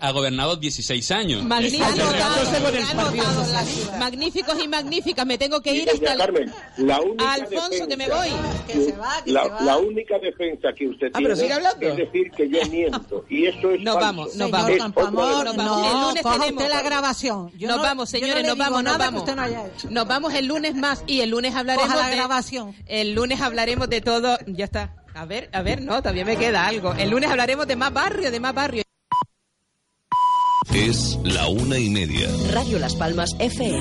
Ha gobernado 16 años. Magníficos, magníficos y magníficas. Me tengo que ir hasta el... Carmen, la única Alfonso, defensa, que me voy. Que se va, que la, se va. la, única defensa que usted ah, tiene es decir que yo miento. Y eso es Nos falso. vamos, nos vamos. Es Por favor, otra nos vamos. el lunes tenemos... la grabación. Yo nos no- vamos, no señores, nos vamos, nos vamos. usted no haya hecho. Nos vamos el lunes más y el lunes hablaremos Coja la de... grabación. El lunes hablaremos de todo... Ya está. A ver, a ver, no, todavía me queda algo. El lunes hablaremos de más barrio, de más barrio. Es la una y media. Radio Las Palmas FM.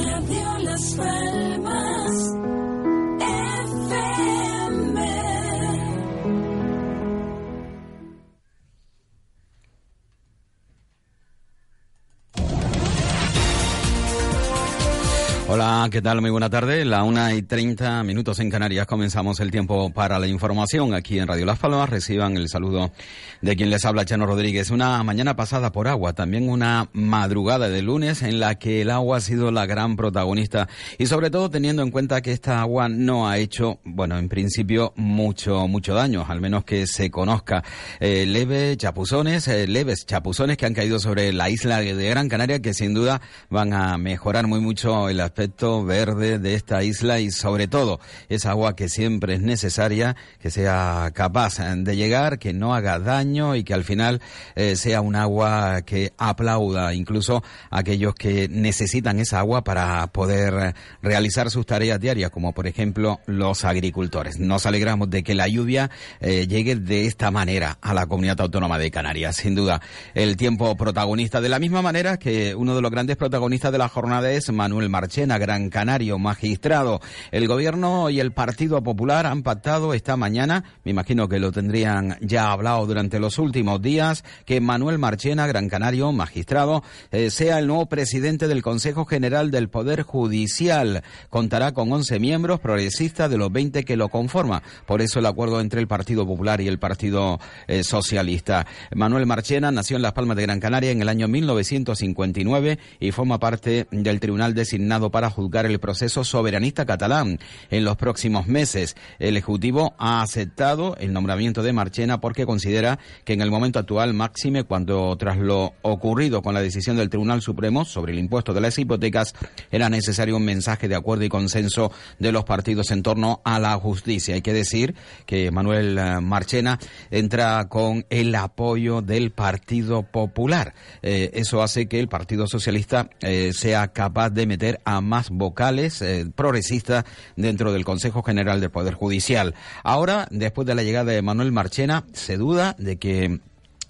¿Qué tal? Muy buena tarde. La una y treinta minutos en Canarias. Comenzamos el tiempo para la información aquí en Radio Las Palmas. Reciban el saludo de quien les habla, Chano Rodríguez. Una mañana pasada por agua, también una madrugada de lunes en la que el agua ha sido la gran protagonista y sobre todo teniendo en cuenta que esta agua no ha hecho, bueno, en principio mucho, mucho daño, al menos que se conozca. Eh, leve chapuzones, eh, leves chapuzones que han caído sobre la isla de Gran Canaria que sin duda van a mejorar muy mucho el aspecto verde de esta isla y sobre todo esa agua que siempre es necesaria, que sea capaz de llegar, que no haga daño y que al final eh, sea un agua que aplauda incluso a aquellos que necesitan esa agua para poder eh, realizar sus tareas diarias, como por ejemplo los agricultores. Nos alegramos de que la lluvia eh, llegue de esta manera a la comunidad autónoma de Canarias. Sin duda, el tiempo protagonista. De la misma manera que uno de los grandes protagonistas de la jornada es Manuel Marchena, gran canario, magistrado. El gobierno y el Partido Popular han pactado esta mañana, me imagino que lo tendrían ya hablado durante los últimos días, que Manuel Marchena, gran canario, magistrado, eh, sea el nuevo presidente del Consejo General del Poder Judicial. Contará con 11 miembros progresistas de los 20 que lo conforman. Por eso el acuerdo entre el Partido Popular y el Partido eh, Socialista. Manuel Marchena nació en Las Palmas de Gran Canaria en el año 1959 y forma parte del tribunal designado para juzgar el proceso soberanista catalán. En los próximos meses, el Ejecutivo ha aceptado el nombramiento de Marchena porque considera que en el momento actual, máxime cuando tras lo ocurrido con la decisión del Tribunal Supremo sobre el impuesto de las hipotecas, era necesario un mensaje de acuerdo y consenso de los partidos en torno a la justicia. Hay que decir que Manuel eh, Marchena entra con el apoyo del Partido Popular. Eh, eso hace que el Partido Socialista eh, sea capaz de meter a más vocales eh, progresistas dentro del Consejo General del Poder Judicial. Ahora, después de la llegada de Manuel Marchena, se duda de que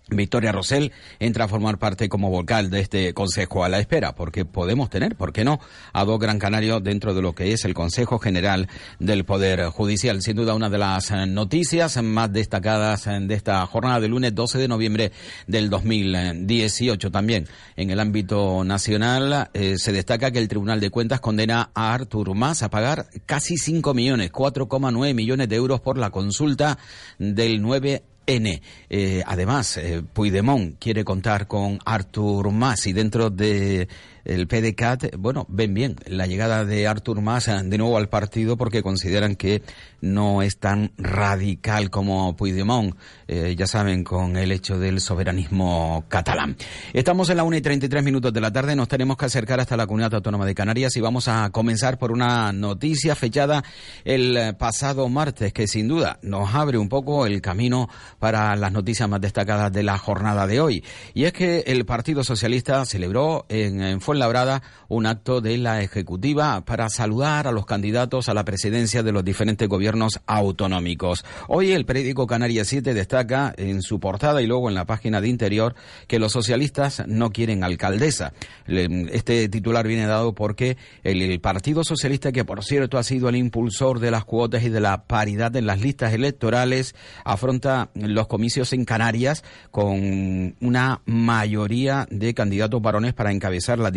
Victoria Rosell entra a formar parte como vocal de este Consejo a la espera, porque podemos tener, ¿por qué no?, a dos gran canarios dentro de lo que es el Consejo General del Poder Judicial. Sin duda, una de las noticias más destacadas de esta jornada de lunes 12 de noviembre del 2018. También en el ámbito nacional eh, se destaca que el Tribunal de Cuentas condena a Artur Mas a pagar casi 5 millones, 4,9 millones de euros por la consulta del 9 N. Eh, además, eh, Puigdemont quiere contar con Artur Mas y dentro de el PDCAT, bueno, ven bien la llegada de Artur Mas eh, de nuevo al partido porque consideran que no es tan radical como Puigdemont, eh, ya saben, con el hecho del soberanismo catalán. Estamos en la 1 y 33 minutos de la tarde, nos tenemos que acercar hasta la Comunidad Autónoma de Canarias y vamos a comenzar por una noticia fechada el eh, pasado martes que sin duda nos abre un poco el camino para las noticias más destacadas de la jornada de hoy. Y es que el Partido Socialista celebró en, en Fuenlabrada un acto de la Ejecutiva para saludar a los candidatos a la presidencia de los diferentes gobiernos autonómicos. Hoy el periódico Canarias 7 destaca en su portada y luego en la página de interior que los socialistas no quieren alcaldesa. Este titular viene dado porque el Partido Socialista, que por cierto ha sido el impulsor de las cuotas y de la paridad en las listas electorales, afronta los comicios en Canarias con una mayoría de candidatos varones para encabezar las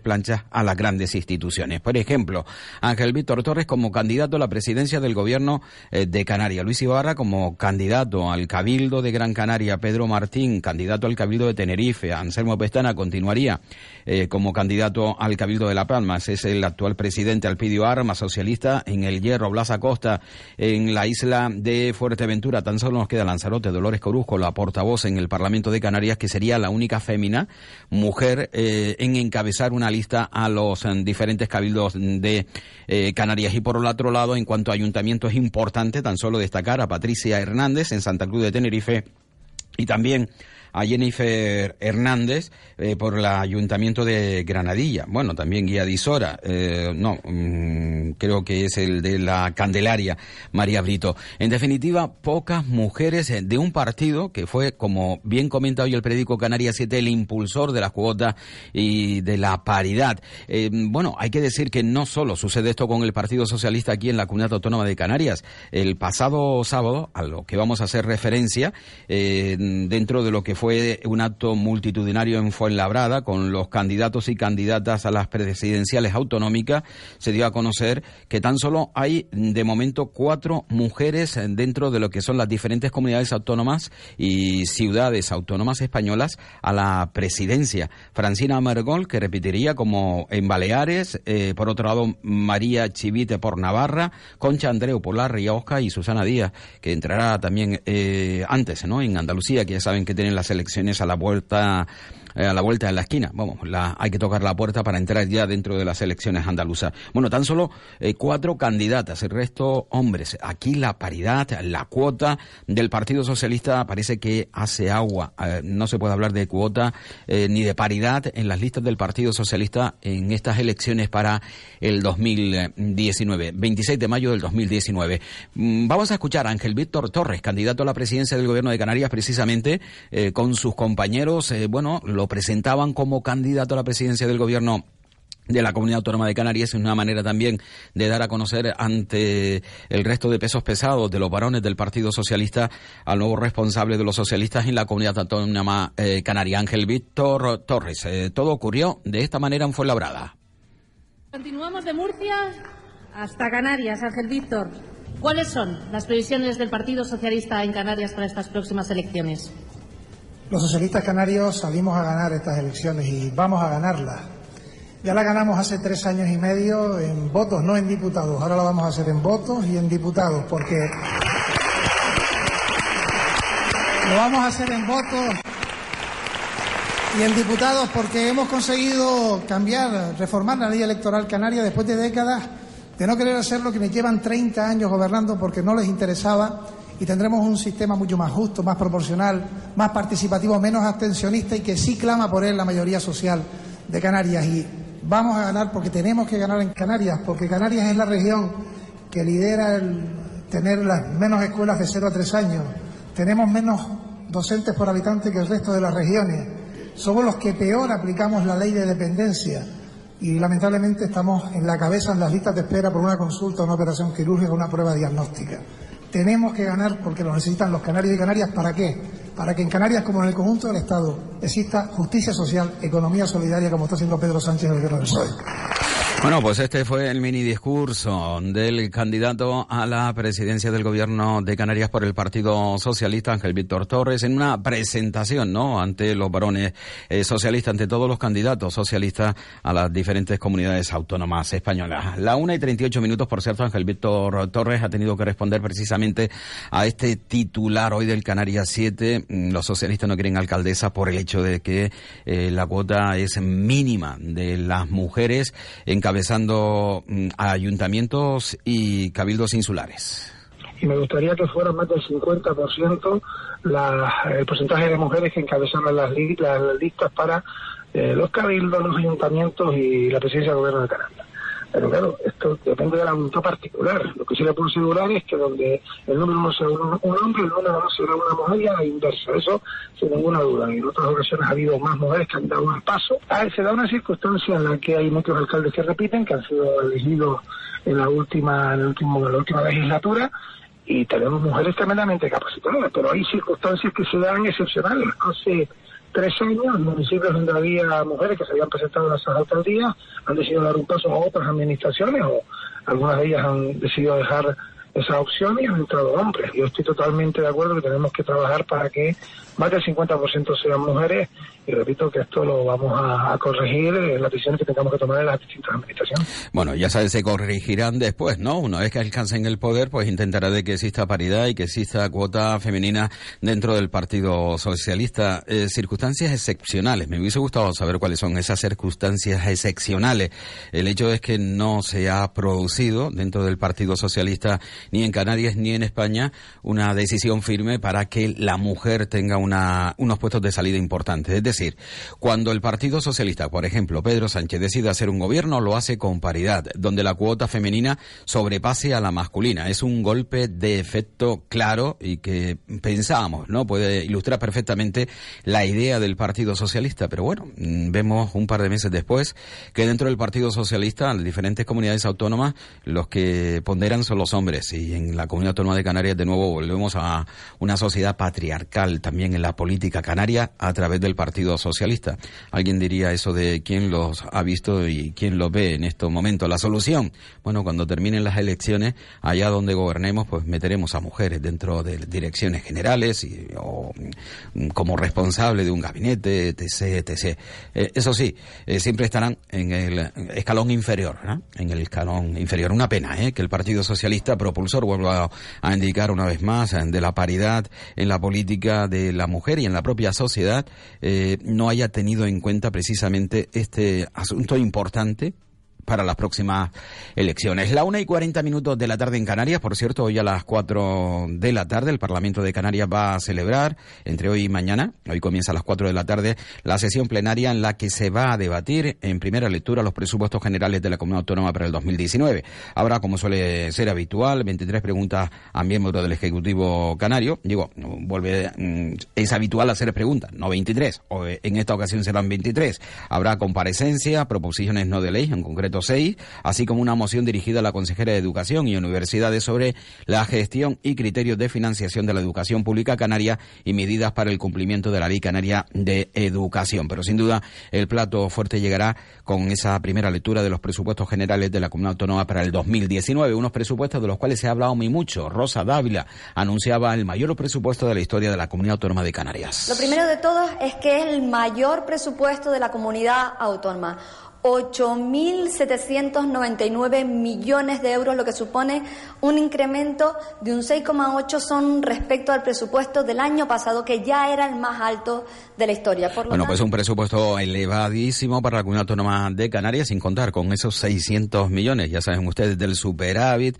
planchas a las grandes instituciones. Por ejemplo, Ángel Víctor Torres como candidato a la presidencia del gobierno eh, de Canarias, Luis Ibarra como candidato al Cabildo de Gran Canaria, Pedro Martín, candidato al Cabildo de Tenerife, Anselmo Pestana continuaría eh, como candidato al Cabildo de La Palma, es el actual presidente Alpidio Arma, socialista en el Hierro, Blas Acosta en la isla de Fuerteventura, tan solo nos queda Lanzarote, Dolores Coruzco, la portavoz en el Parlamento de Canarias, que sería la única fémina, mujer, eh, en una lista a los eh, diferentes cabildos de eh, Canarias. Y por el otro lado, en cuanto a ayuntamientos, es importante tan solo destacar a Patricia Hernández en Santa Cruz de Tenerife y también a Jennifer Hernández eh, por el Ayuntamiento de Granadilla. Bueno, también Guía Disora, eh, no, mm, creo que es el de la Candelaria, María Brito. En definitiva, pocas mujeres de un partido que fue, como bien comenta hoy el periódico Canarias 7, el impulsor de la cuota y de la paridad. Eh, bueno, hay que decir que no solo sucede esto con el Partido Socialista aquí en la Comunidad Autónoma de Canarias. El pasado sábado, a lo que vamos a hacer referencia, dentro de lo que fue un acto multitudinario en Fuenlabrada con los candidatos y candidatas a las presidenciales autonómicas. Se dio a conocer que tan solo hay de momento cuatro mujeres dentro de lo que son las diferentes comunidades autónomas y ciudades autónomas españolas a la presidencia. Francina Mergol, que repetiría como en Baleares, eh, por otro lado María Chivite por Navarra, Concha Andreu por La Rioja y Susana Díaz, que entrará también eh, antes, ¿no? En Andalucía, que ya saben que tienen las elecciones a la vuelta eh, a la vuelta de la esquina. Vamos, la, hay que tocar la puerta para entrar ya dentro de las elecciones andaluzas. Bueno, tan solo eh, cuatro candidatas, el resto hombres. Aquí la paridad, la cuota del Partido Socialista parece que hace agua. Eh, no se puede hablar de cuota ni de paridad en las listas del Partido Socialista en estas elecciones para el 2019, 26 de mayo del 2019. Mm, vamos a escuchar a Ángel Víctor Torres, candidato a la presidencia del Gobierno de Canarias, precisamente con sus compañeros. bueno, lo presentaban como candidato a la presidencia del gobierno de la Comunidad Autónoma de Canarias es una manera también de dar a conocer ante el resto de pesos pesados de los varones del Partido Socialista al nuevo responsable de los socialistas en la Comunidad Autónoma eh, Canaria, Ángel Víctor Torres. Eh, todo ocurrió de esta manera en Fuenlabrada. Continuamos de Murcia hasta Canarias, Ángel Víctor. ¿Cuáles son las previsiones del Partido Socialista en Canarias para estas próximas elecciones? Los socialistas canarios salimos a ganar estas elecciones y vamos a ganarlas. Ya la ganamos hace tres años y medio en votos, no en diputados. Ahora la vamos a hacer en votos y en diputados, porque lo vamos a hacer en votos y en diputados porque hemos conseguido cambiar, reformar la ley electoral canaria después de décadas de no querer hacer lo que me llevan 30 años gobernando porque no les interesaba y tendremos un sistema mucho más justo, más proporcional, más participativo, menos abstencionista y que sí clama por él la mayoría social de Canarias. Y vamos a ganar porque tenemos que ganar en Canarias, porque Canarias es la región que lidera el tener las menos escuelas de 0 a 3 años. Tenemos menos docentes por habitante que el resto de las regiones. Somos los que peor aplicamos la ley de dependencia y lamentablemente estamos en la cabeza en las listas de espera por una consulta, una operación quirúrgica, una prueba diagnóstica. Tenemos que ganar porque lo necesitan los canarios y canarias. ¿Para qué? Para que en Canarias, como en el conjunto del Estado, exista justicia social, economía solidaria, como está haciendo Pedro Sánchez en el gobierno del PSOE. Bueno, pues este fue el mini discurso del candidato a la presidencia del gobierno de Canarias por el Partido Socialista, Ángel Víctor Torres, en una presentación, ¿no? Ante los varones eh, socialistas, ante todos los candidatos socialistas a las diferentes comunidades autónomas españolas. La una y treinta y ocho minutos, por cierto, Ángel Víctor Torres ha tenido que responder precisamente a este titular hoy del Canarias 7. Mm, los socialistas no quieren alcaldesa por el hecho de que eh, la cuota es mínima de las mujeres en encabezando mm, ayuntamientos y cabildos insulares. Y me gustaría que fuera más del 50% la, el porcentaje de mujeres que encabezaran las, listas para eh, los cabildos, los ayuntamientos y la presidencia del gobierno de Canarias. Pero claro, esto depende de la voluntad particular. Lo que sí le puedo asegurar es que donde el número no sea un, hombre, el número no será una mujer y a la inversa. Eso sin ninguna duda. En otras ocasiones ha habido más mujeres que han dado el paso. Ah, se da una circunstancia en la que hay muchos alcaldes que repiten, que han sido elegidos en la última, en el último, en la última legislatura y tenemos mujeres tremendamente capacitadas, pero hay circunstancias que se dan excepcionales. Hace tres años, municipios donde había mujeres que se habían presentado a las alcaldías han decidido dar un paso a otras administraciones o algunas de ellas han decidido dejar esa opción y han entrado hombres. Yo estoy totalmente de acuerdo que tenemos que trabajar para que más del 50% sean mujeres y repito que esto lo vamos a, corregir en las decisiones que tengamos que tomar en las distintas administraciones. Bueno, ya sabes, se corregirán después, ¿no? Una vez que alcancen el poder, pues intentará de que exista paridad y que exista cuota femenina dentro del Partido Socialista. Eh, circunstancias excepcionales. Me hubiese gustado saber cuáles son esas circunstancias excepcionales. El hecho es que no se ha producido dentro del Partido Socialista ni en Canarias ni en España una decisión firme para que la mujer tenga una, unos puestos de salida importantes. Es cuando el Partido Socialista, por ejemplo, Pedro Sánchez decide hacer un gobierno, lo hace con paridad, donde la cuota femenina sobrepase a la masculina. Es un golpe de efecto claro y que pensábamos, ¿no? Puede ilustrar perfectamente la idea del Partido Socialista. Pero bueno, mm, vemos un par de meses después que dentro del Partido Socialista, en diferentes comunidades autónomas, los que ponderan son los hombres. Y en la comunidad autónoma de Canarias, de nuevo, volvemos a una sociedad patriarcal también en la política canaria a través del Partido Socialista. Alguien diría eso de quién los ha visto y quién los ve en estos momentos. La solución, bueno, cuando terminen las elecciones, allá donde gobernemos, pues meteremos a mujeres dentro de direcciones generales y, o mm, como responsable de un gabinete, etc. Eh, eso sí, eh, siempre estarán en el escalón inferior, en el escalón inferior. Una pena ¿eh? que el Partido Socialista propulsor vuelva a indicar una vez más de la paridad en la política de la mujer y en la propia sociedad. Eh, no haya tenido en cuenta precisamente este asunto importante para las próximas elecciones. La una y cuarenta minutos de la tarde en Canarias, por cierto, hoy a las cuatro de la tarde el Parlamento de Canarias va a celebrar, entre hoy y mañana, hoy comienza a las cuatro de la tarde, la sesión plenaria en la que se va a debatir en primera lectura los presupuestos generales de la Comunidad Autónoma para el 2019. Habrá, como suele ser habitual, 23 preguntas a miembros del Ejecutivo Canario. Digo, vuelve, mm, es habitual hacer preguntas, no 23, o en esta ocasión serán 23. Habrá comparecencia, proposiciones no de ley, en concreto así como una moción dirigida a la consejera de Educación y Universidades sobre la gestión y criterios de financiación de la educación pública canaria y medidas para el cumplimiento de la Ley Canaria de Educación. Pero sin duda el plato fuerte llegará con esa primera lectura de los presupuestos generales de la Comunidad Autónoma para el 2019, unos presupuestos de los cuales se ha hablado muy mucho. Rosa Dávila anunciaba el mayor presupuesto de la historia de la Comunidad Autónoma de Canarias. Lo primero de todo es que es el mayor presupuesto de la comunidad autónoma. 8.799 millones de euros, lo que supone un incremento de un 6,8 son respecto al presupuesto del año pasado, que ya era el más alto de la historia. bueno, pues un presupuesto elevadísimo para la Comunidad Autónoma de Canarias, sin contar con esos 600 millones, ya saben ustedes, del superávit,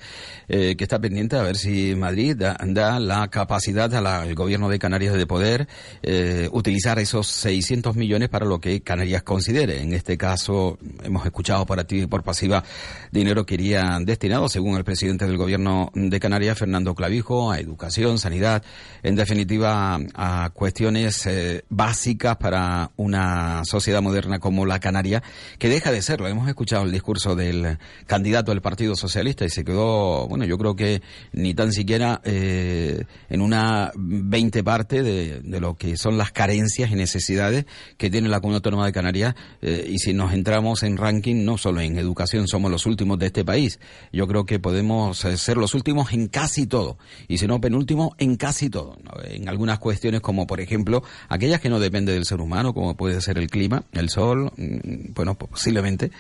eh, que está pendiente a ver si Madrid da, la capacidad al gobierno de Canarias de poder eh, utilizar esos 600 millones para lo que Canarias considere. En este caso, hemos escuchado por activa y por pasiva dinero que iría destinado, según el presidente del gobierno de Canarias, Fernando Clavijo, a educación, sanidad, en definitiva a cuestiones eh, básicas para una sociedad moderna como la Canaria, que deja de serlo. Hemos escuchado el discurso del candidato del Partido Socialista y se quedó, bueno, yo creo que ni tan siquiera eh, en una veinte parte de, lo que son las carencias y necesidades que tiene la Comunidad Autónoma de Canarias eh, y si nos entramos en ranking, no solo en educación, somos los últimos de este país. Yo creo que podemos eh, ser los últimos en casi todo, y si no penúltimo, en casi todo. En algunas cuestiones como, por ejemplo, aquellas que no dependen del ser humano, como puede ser el clima, el sol, mm, bueno, posiblemente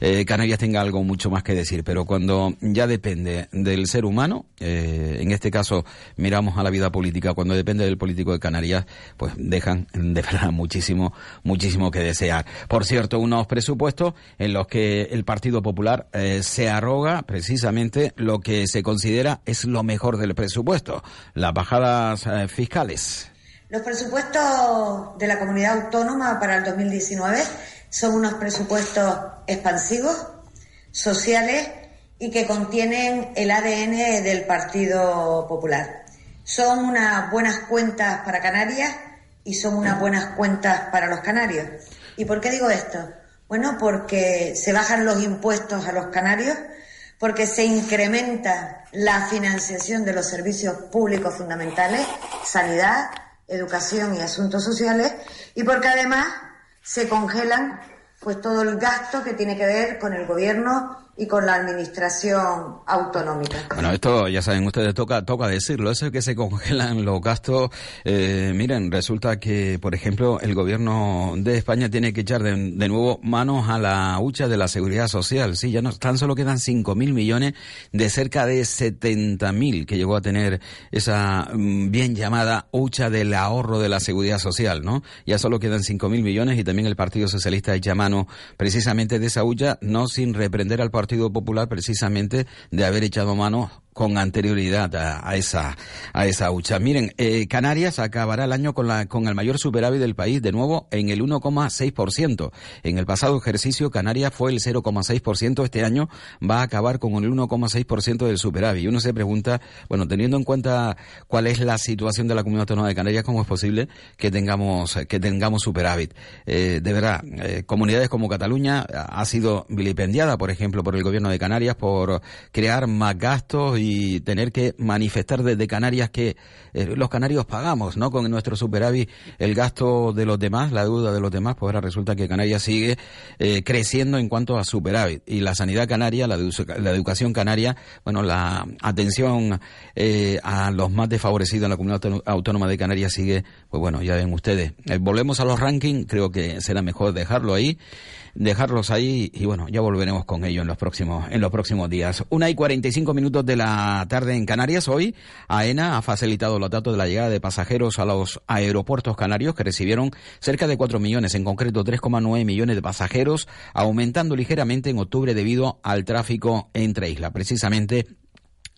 eh, Canarias tenga algo mucho más que decir, pero cuando ya depende del ser humano, eh, en este caso miramos a la vida política, cuando depende del político de Canarias, pues dejan de verdad muchísimo, muchísimo que desear. Por cierto, unos presupuestos en los que el Partido Popular eh, se arroga precisamente lo que se considera es lo mejor del presupuesto, las bajadas eh, fiscales. Los presupuestos de la comunidad autónoma para el 2019 son unos presupuestos expansivos, sociales y que contienen el ADN del Partido Popular. Son unas buenas cuentas para Canarias y son unas buenas cuentas para los canarios. ¿Y por qué digo esto? Bueno, porque se bajan los impuestos a los canarios, porque se incrementa la financiación de los servicios públicos fundamentales, sanidad, educación y asuntos sociales, y porque además se congelan pues todo el gasto que tiene que ver con el gobierno y con la administración autonómica. Bueno, esto ya saben ustedes, toca, toca decirlo, eso es que se congelan los gastos. Eh, miren, resulta que, por ejemplo, el gobierno de España tiene que echar de, nuevo manos a la hucha de la seguridad social. Sí, ya no, tan solo quedan 5 mil millones de cerca de 70 mil que llegó a tener esa mm, bien llamada hucha del ahorro de la seguridad social, ¿no? Ya solo quedan 5 mil millones y también el Partido Socialista echa mano precisamente de esa hucha, no sin reprender al Partido Popular precisamente de haber echado mano con anterioridad a, esa a esa hucha. Miren, eh, Canarias acabará el año con la con el mayor superávit del país de nuevo en el 1,6%. En el pasado ejercicio Canarias fue el 0,6%, este año va a acabar con el 1,6% del superávit. Y uno se pregunta, bueno, teniendo en cuenta cuál es la situación de la Comunidad Autónoma de Canarias, cómo es posible que tengamos que tengamos superávit. Eh, de verdad, eh, comunidades como Cataluña ha sido vilipendiada, por ejemplo, por el gobierno de Canarias por crear más gastos y tener que manifestar desde Canarias que eh, los canarios pagamos, ¿no? Con nuestro superávit el gasto de los demás, la deuda de los demás, pues ahora resulta que Canarias sigue eh, creciendo en cuanto a superávit. Y la sanidad canaria, la, educación canaria, bueno, la atención eh, a los más desfavorecidos en la comunidad autónoma de Canarias sigue, pues bueno, ya ven ustedes. volvemos a los rankings, creo que será mejor dejarlo ahí dejarlos ahí y bueno, ya volveremos con ello en los próximos, en los próximos días. Una y 45 minutos de la tarde en Canarias. Hoy, AENA ha facilitado los datos de la llegada de pasajeros a los aeropuertos canarios que recibieron cerca de 4 millones, en concreto 3,9 millones de pasajeros, aumentando ligeramente en octubre debido al tráfico entre islas. Precisamente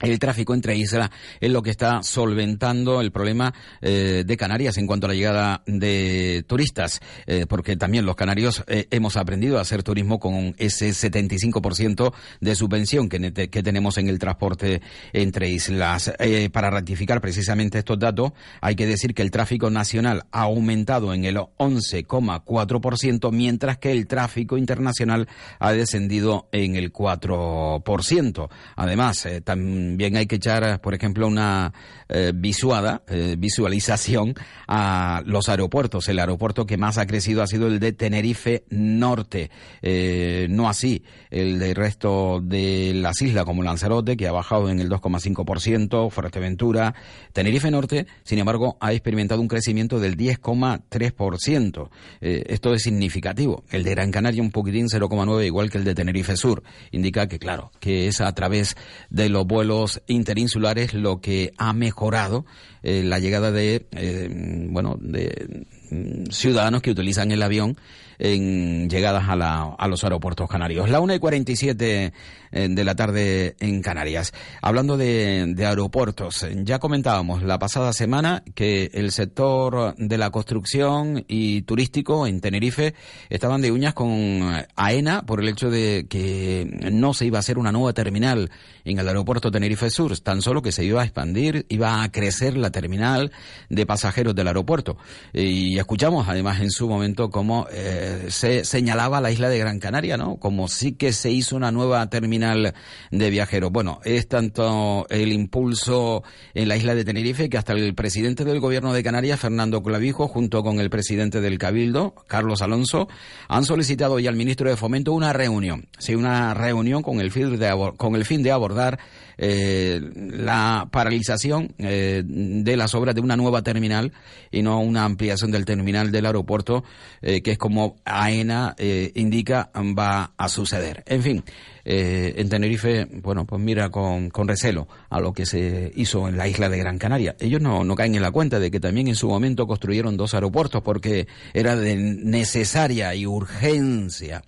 el tráfico entre islas es lo que está solventando el problema eh, de Canarias en cuanto a la llegada de turistas, eh, porque también los canarios eh, hemos aprendido a hacer turismo con ese 75% de subvención que, que, tenemos en el transporte entre islas. para ratificar precisamente estos datos, hay que decir que el tráfico nacional ha aumentado en el 11,4%, mientras que el tráfico internacional ha descendido en el 4%. Además, también bien hay que echar, por ejemplo, una eh, visuada, eh, visualización a los aeropuertos. El aeropuerto que más ha crecido ha sido el de Tenerife Norte, eh, no así el del resto de las islas como Lanzarote, que ha bajado en el 2,5%, Fuerteventura. Tenerife Norte, sin embargo, ha experimentado un crecimiento del 10,3%. esto es significativo. El de Gran Canaria un poquitín 0,9, igual que el de Tenerife Sur. Indica que, claro, que es a través de los vuelos interinsulares lo que ha mejorado eh, la llegada de, eh, bueno, de mm, ciudadanos que utilizan el avión en llegadas a, la, a los aeropuertos canarios. La 1 y 47 eh, de la tarde en Canarias. Hablando de, de aeropuertos, ya comentábamos la pasada semana que el sector de la construcción y turístico en Tenerife estaban de uñas con AENA por el hecho de que no se iba a hacer una nueva terminal en el aeropuerto Tenerife Sur, tan solo que se iba a expandir, iba a crecer la terminal de pasajeros del aeropuerto. Y escuchamos además en su momento cómo eh, se señalaba la isla de Gran Canaria, ¿no? Como sí que se hizo una nueva terminal de viajeros. Bueno, es tanto el impulso en la isla de Tenerife que hasta el presidente del gobierno de Canarias, Fernando Clavijo, junto con el presidente del Cabildo, Carlos Alonso, han solicitado ya al ministro de Fomento una reunión. Sí, una reunión con el fin de, con el fin de abordar eh, la paralización eh, de las obras de una nueva terminal y no una ampliación del terminal del aeropuerto, eh, que es como AENA indica va a suceder. En fin, en Tenerife, bueno, pues mira con, con, recelo a lo que se hizo en la isla de Gran Canaria. Ellos no, no caen en la cuenta de que también en su momento construyeron dos aeropuertos porque era de necesaria y urgencia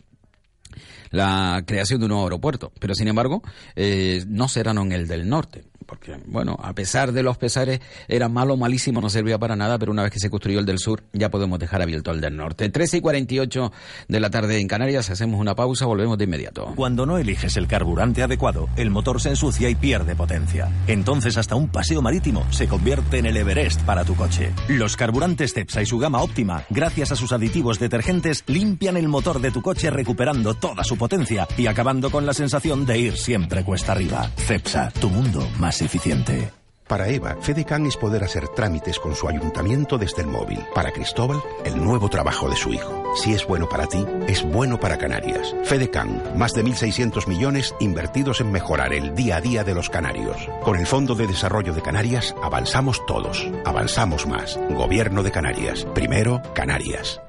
la creación de un nuevo aeropuerto, pero sin embargo eh, no serán en el del norte. Porque, bueno, a pesar de los pesares, era malo, malísimo, no servía para nada, pero una vez que se construyó el del sur, ya podemos dejar abierto el del norte. 13 y 48 de la tarde en Canarias, hacemos una pausa, volvemos de inmediato. Cuando no eliges el carburante adecuado, el motor se ensucia y pierde potencia. Entonces hasta un paseo marítimo se convierte en el Everest para tu coche. Los carburantes Cepsa y su gama óptima, gracias a sus aditivos detergentes, limpian el motor de tu coche recuperando toda su potencia y acabando con la sensación de ir siempre cuesta arriba. Cepsa, tu mundo más eficiente. Para Eva, FedeCan es poder hacer trámites con su ayuntamiento desde el móvil. Para Cristóbal, el nuevo trabajo de su hijo. Si es bueno para ti, es bueno para Canarias. FedeCan, más de 1.600 millones invertidos en mejorar el día a día de los canarios. Con el Fondo de Desarrollo de Canarias, avanzamos todos. Avanzamos más. Gobierno de Canarias. Primero, Canarias.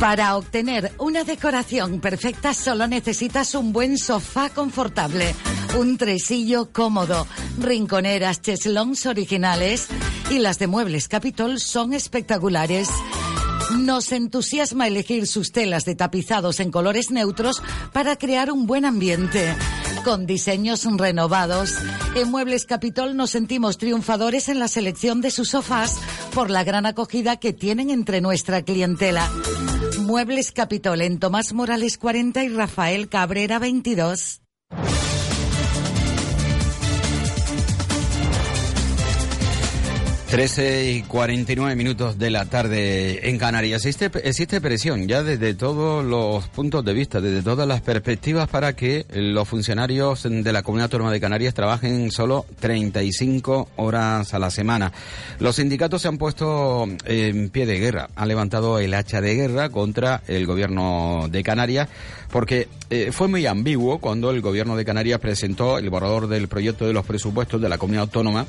Para obtener una decoración perfecta solo necesitas un buen sofá confortable, un tresillo cómodo, rinconeras cheslons originales y las de Muebles Capitol son espectaculares. Nos entusiasma elegir sus telas de tapizados en colores neutros para crear un buen ambiente. Con diseños renovados, en Muebles Capitol nos sentimos triunfadores en la selección de sus sofás por la gran acogida que tienen entre nuestra clientela. Muebles Capitol en Tomás Morales 40 y Rafael Cabrera 22. 13 y 49 minutos de la tarde en Canarias. Existe, existe presión ya desde todos los puntos de vista, desde todas las perspectivas para que los funcionarios de la Comunidad Autónoma de Canarias trabajen solo 35 horas a la semana. Los sindicatos se han puesto en pie de guerra, han levantado el hacha de guerra contra el gobierno de Canarias porque eh, fue muy ambiguo cuando el gobierno de Canarias presentó el borrador del proyecto de los presupuestos de la Comunidad Autónoma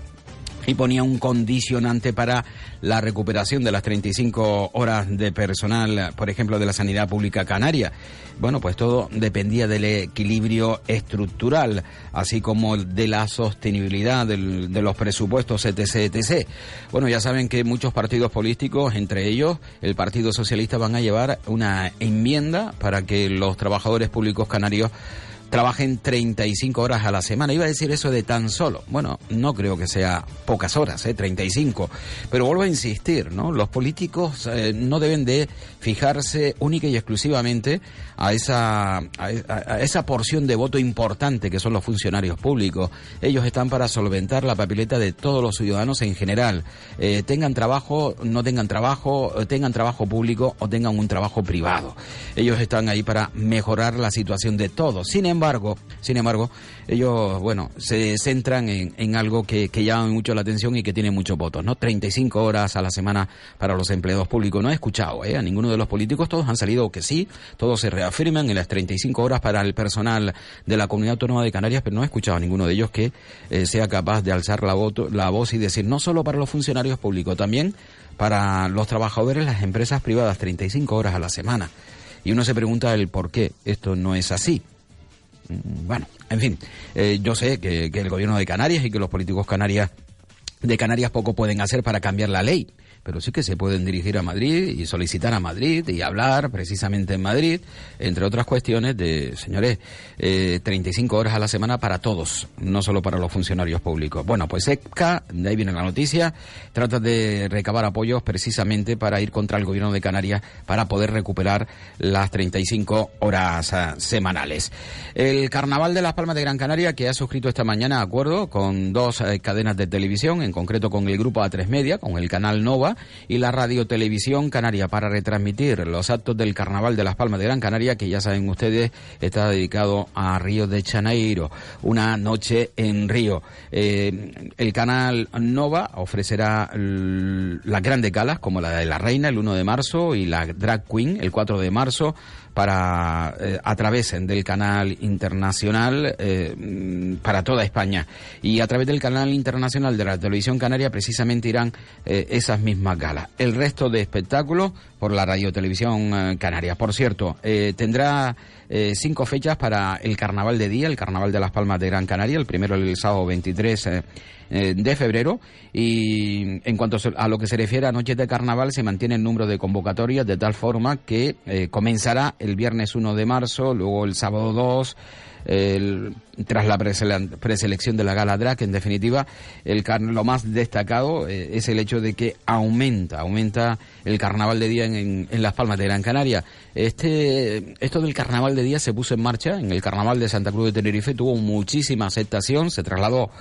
y ponía un condicionante para la recuperación de las 35 horas de personal, por ejemplo, de la sanidad pública canaria. Bueno, pues todo dependía del equilibrio estructural, así como de la sostenibilidad de los presupuestos, etc., etc. Bueno, ya saben que muchos partidos políticos, entre ellos el Partido Socialista, van a llevar una enmienda para que los trabajadores públicos canarios trabajen 35 horas a la semana. Iba a decir eso de tan solo. Bueno, no creo que sea pocas horas, ¿eh? 35. Pero vuelvo a insistir, ¿no? Los políticos eh, no deben de fijarse única y exclusivamente a esa, a, esa porción de voto importante que son los funcionarios públicos. Ellos están para solventar la papeleta de todos los ciudadanos en general. Eh, tengan trabajo, no tengan trabajo, tengan trabajo público o tengan un trabajo privado. Ellos están ahí para mejorar la situación de todos. Sin embargo, sin embargo, ellos, bueno, se centran en, algo que, que, llama mucho la atención y que tiene muchos votos, ¿no? 35 horas a la semana para los empleados públicos. No he escuchado, ¿eh? A ninguno de los políticos, todos han salido que sí, todos se reafirman en las 35 horas para el personal de la Comunidad Autónoma de Canarias, pero no he escuchado a ninguno de ellos que eh, sea capaz de alzar la, voto, la voz y decir, no solo para los funcionarios públicos, también para los trabajadores, las empresas privadas, 35 horas a la semana. Y uno se pregunta el por qué esto no es así. Bueno, en fin, eh, yo sé que, que, el gobierno de Canarias y que los políticos canarias de Canarias poco pueden hacer para cambiar la ley pero sí que se pueden dirigir a Madrid y solicitar a Madrid y hablar precisamente en Madrid, entre otras cuestiones de, señores, eh, 35 horas a la semana para todos, no solo para los funcionarios públicos. Bueno, pues EPCA, de ahí viene la noticia, trata de recabar apoyos precisamente para ir contra el gobierno de Canarias para poder recuperar las 35 horas uh, semanales. El Carnaval de las Palmas de Gran Canaria, que ha suscrito esta mañana acuerdo con dos eh, cadenas de televisión, en concreto con el grupo A3 Media, con el canal Nova, y la Radio Televisión Canaria para retransmitir los actos del Carnaval de las Palmas de Gran Canaria, que ya saben ustedes está dedicado a Río de Janeiro, una noche en Río. Eh, el canal Nova ofrecerá las grandes galas como la de la Reina el 1 de marzo y la Drag Queen el 4 de marzo para eh, a través del canal internacional eh, para toda España y a través del canal internacional de la televisión canaria precisamente irán eh, esas mismas galas. El resto de espectáculos por la radio televisión canaria. Por cierto, tendrá cinco fechas para el carnaval de día, el carnaval de las Palmas de Gran Canaria, el primero el sábado 23 de febrero y en cuanto a lo que se refiere a noches de carnaval se mantiene el número de convocatorias de tal forma que comenzará el viernes 1 de marzo, luego el sábado 2 el, tras la preselección de la Gala Drag. En definitiva, el lo más destacado eh, es el hecho de que aumenta, aumenta el carnaval de día en, en, Las Palmas de Gran Canaria. Este, esto del carnaval de día se puso en marcha en el carnaval de Santa Cruz de Tenerife, tuvo muchísima aceptación, se trasladó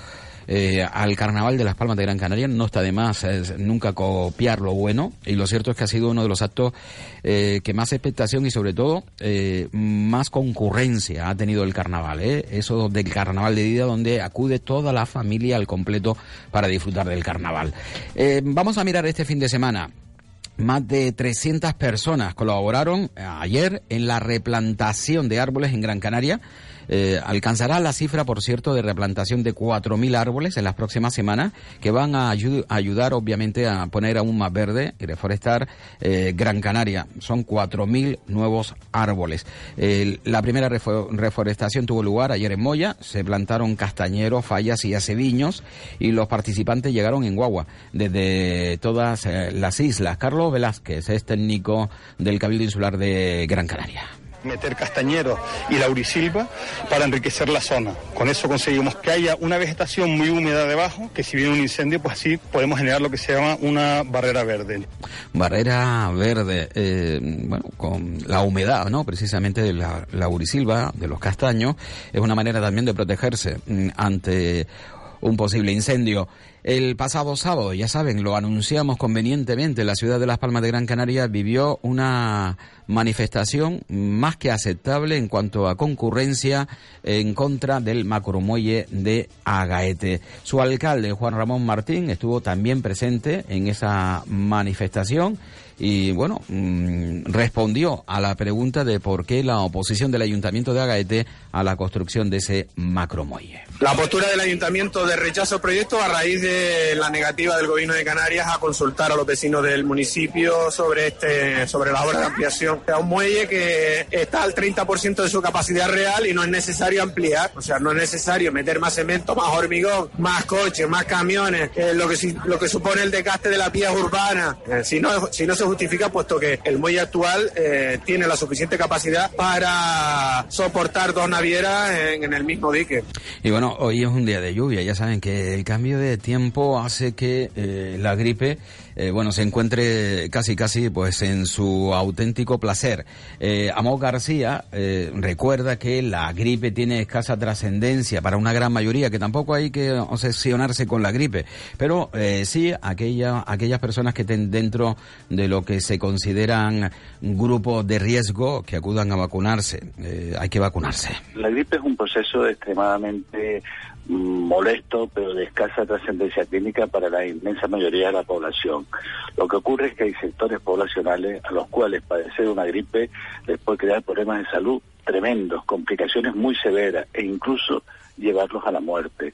eh, al Carnaval de las Palmas de Gran Canaria. No está de más nunca copiar lo bueno y lo cierto es que ha sido uno de los actos eh, que más expectación y sobre todo eh, más concurrencia ha tenido el Carnaval. Eso del Carnaval de día donde acude toda la familia al completo para disfrutar del Carnaval. vamos a mirar este fin de semana. Más de 300 personas colaboraron ayer en la replantación de árboles en Gran Canaria. Eh, alcanzará la cifra, por cierto, de replantación de 4.000 árboles en las próximas semanas, que van a ayudar, obviamente, a poner aún más verde y reforestar eh, Gran Canaria. Son 4.000 nuevos árboles. la primera reforestación tuvo lugar ayer en Moya, se plantaron castañeros, fallas y aceviños, y los participantes llegaron en guagua desde todas eh, las islas. Carlos Velázquez es técnico del Cabildo Insular de Gran Canaria meter castañeros y laurisilva para enriquecer la zona. Con eso conseguimos que haya una vegetación muy húmeda debajo, que si viene un incendio, pues así podemos generar lo que se llama una barrera verde. Barrera verde, eh, bueno, con la humedad, ¿no? Precisamente de la laurisilva, de los castaños, es una manera también de protegerse mm, ante un posible incendio. El pasado sábado, ya saben, lo anunciamos convenientemente, la ciudad de Las Palmas de Gran Canaria vivió una manifestación más que aceptable en cuanto a concurrencia en contra del macromuelle de Agaete. Su alcalde, Juan Ramón Martín, estuvo también presente en esa manifestación y bueno, mm, respondió a la pregunta de por qué la oposición del Ayuntamiento de Agaete a la construcción de ese macromuelle. La postura del Ayuntamiento de rechazo al proyecto a raíz de la negativa del Gobierno de Canarias a consultar a los vecinos del municipio sobre este sobre la obra de ampliación. Es un muelle que está al 30% de su capacidad real y no es necesario ampliar. O sea, no es necesario meter más cemento, más hormigón, más coches, más camiones, lo, que, lo que supone el desgaste de las vías urbanas. Eh, si, no, si no se justifica, puesto que el muelle actual eh, tiene la suficiente capacidad para soportar dos navieras en, en el mismo dique. Y bueno, hoy es un día de lluvia. Ya saben que el cambio de tiempo hace que eh, la gripe, eh, bueno, se encuentre casi casi pues en su auténtico placer. Eh, Amor García eh, recuerda que la gripe tiene escasa trascendencia para una gran mayoría, que tampoco hay que obsesionarse con la gripe, pero sí aquella, aquellas personas que estén dentro de lo que se consideran grupos de riesgo que acudan a vacunarse. hay que vacunarse. La gripe es un proceso extremadamente molesto, pero de escasa trascendencia clínica para la inmensa mayoría de la población. Lo que ocurre es que hay sectores poblacionales a los cuales padecer una gripe les puede crear problemas de salud tremendos, complicaciones muy severas e incluso llevarlos a la muerte.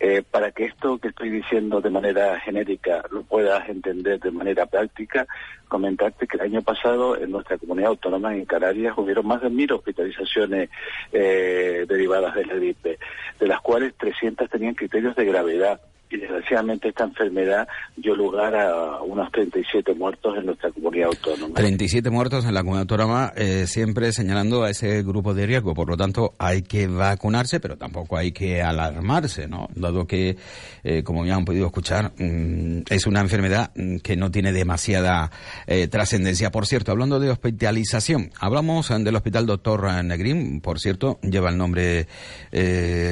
Eh, para que esto que estoy diciendo de manera genérica lo puedas entender de manera práctica, comentarte que el año pasado en nuestra comunidad autónoma en Canarias hubieron más de mil hospitalizaciones eh, derivadas de la gripe, de las cuales 300 tenían criterios de gravedad y desgraciadamente esta enfermedad dio lugar a unos 37 muertos en nuestra comunidad autónoma. 37 muertos en la comunidad autónoma, eh, siempre señalando a ese grupo de riesgo. Por lo tanto, hay que vacunarse, pero tampoco hay que alarmarse, ¿no? Dado que, eh, como ya han podido escuchar, mm, es una enfermedad mm, que no tiene demasiada eh, trascendencia. Por cierto, hablando de hospitalización, hablamos del Hospital Doctor Negrín, por cierto, lleva el nombre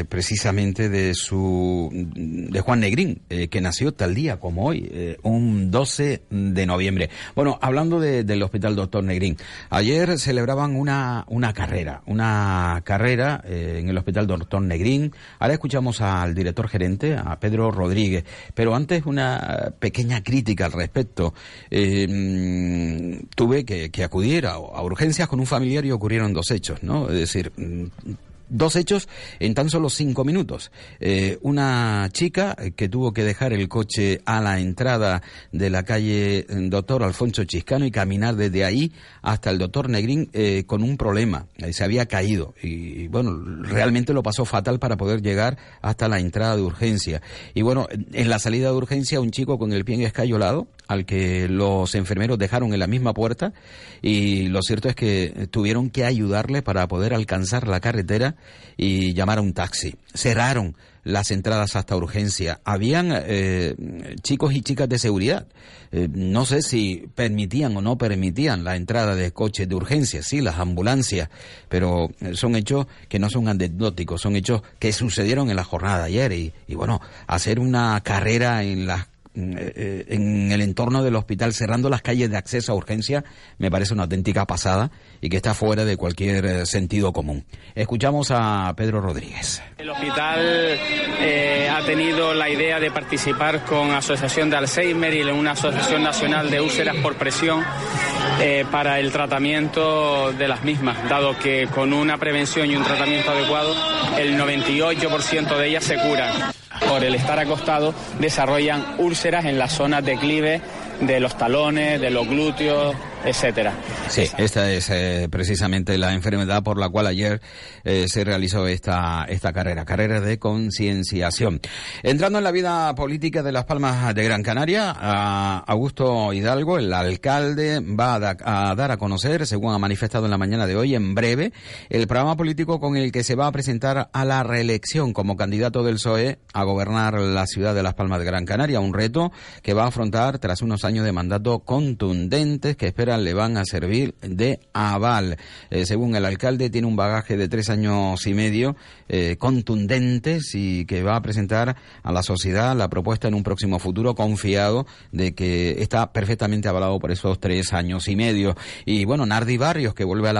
precisamente de su de Juan eh, que nació tal día como hoy, eh, un 12 de noviembre. Bueno, hablando del Hospital Doctor Negrín, ayer celebraban una, una carrera, una carrera eh, en el Hospital Doctor Negrín. Ahora escuchamos al director gerente, a Pedro Rodríguez, pero antes una pequeña crítica al respecto. tuve que, acudir a, a urgencias con un familiar y ocurrieron dos hechos, ¿no? Es decir, Dos hechos en tan solo cinco minutos. Eh, una chica que tuvo que dejar el coche a la entrada de la calle Doctor Alfonso Chiscano y caminar desde ahí hasta el Doctor Negrín eh, con un problema. Eh, se había caído y, bueno, realmente lo pasó fatal para poder llegar hasta la entrada de urgencia. Y bueno, en la salida de urgencia un chico con el pie escayolado al que los enfermeros dejaron en la misma puerta y lo cierto es que tuvieron que ayudarle para poder alcanzar la carretera y llamar a un taxi. Cerraron las entradas hasta urgencia. Habían eh, chicos y chicas de seguridad. Eh, no sé si permitían o no permitían la entrada de coches de urgencia, sí, las ambulancias, pero son hechos que no son anecdóticos, son hechos que sucedieron en la jornada de ayer. Y, y bueno, hacer una carrera en las en el entorno del hospital, cerrando las calles de acceso a urgencia, me parece una auténtica pasada y que está fuera de cualquier eh, sentido común. Escuchamos a Pedro Rodríguez. El hospital eh, ha tenido la idea de participar con Asociación de Alzheimer y una Asociación Nacional de Úlceras por Presión para el tratamiento de las mismas, dado que con una prevención y un tratamiento adecuado, el 98% de ellas se curan por el estar acostado, desarrollan úlceras en las zonas de declive de los talones, de los glúteos, etcétera. Sí, esta es eh, precisamente la enfermedad por la cual ayer eh, se realizó esta, esta carrera, carrera de concienciación. Entrando en la vida política de Las Palmas de Gran Canaria, a Augusto Hidalgo, el alcalde, va a, dar a conocer, según ha manifestado en la mañana de hoy, en breve, el programa político con el que se va a presentar a la reelección como candidato del PSOE a gobernar la ciudad de Las Palmas de Gran Canaria, un reto que va a afrontar tras unos años de mandato contundentes que espera le van a servir de aval. Eh, según el alcalde, tiene un bagaje de tres años y medio eh, contundentes y que va a presentar a la sociedad la propuesta en un próximo futuro confiado de que está perfectamente avalado por esos tres años y medio. Y bueno, Nardi Barrios, que vuelve a la